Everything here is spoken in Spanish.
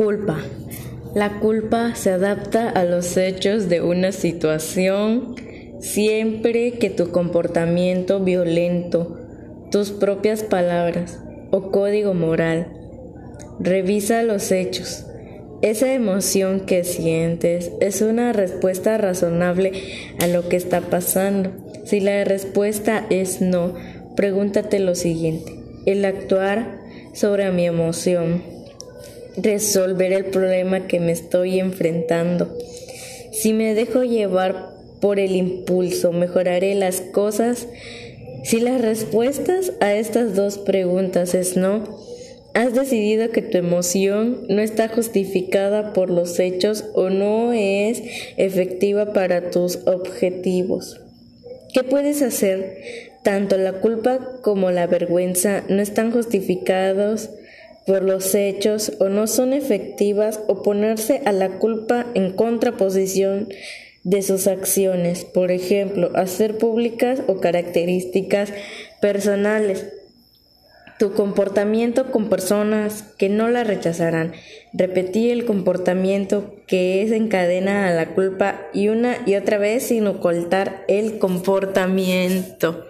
Culpa. La culpa se adapta a los hechos de una situación siempre que tu comportamiento violento, tus propias palabras o código moral. Revisa los hechos. Esa emoción que sientes es una respuesta razonable a lo que está pasando. Si la respuesta es no, pregúntate lo siguiente. El actuar sobre mi emoción resolver el problema que me estoy enfrentando. Si me dejo llevar por el impulso, mejoraré las cosas. Si las respuestas a estas dos preguntas es no, has decidido que tu emoción no está justificada por los hechos o no es efectiva para tus objetivos. ¿Qué puedes hacer? Tanto la culpa como la vergüenza no están justificados por los hechos o no son efectivas o ponerse a la culpa en contraposición de sus acciones, por ejemplo, hacer públicas o características personales. Tu comportamiento con personas que no la rechazarán. Repetir el comportamiento que es encadena a la culpa y una y otra vez sin ocultar el comportamiento.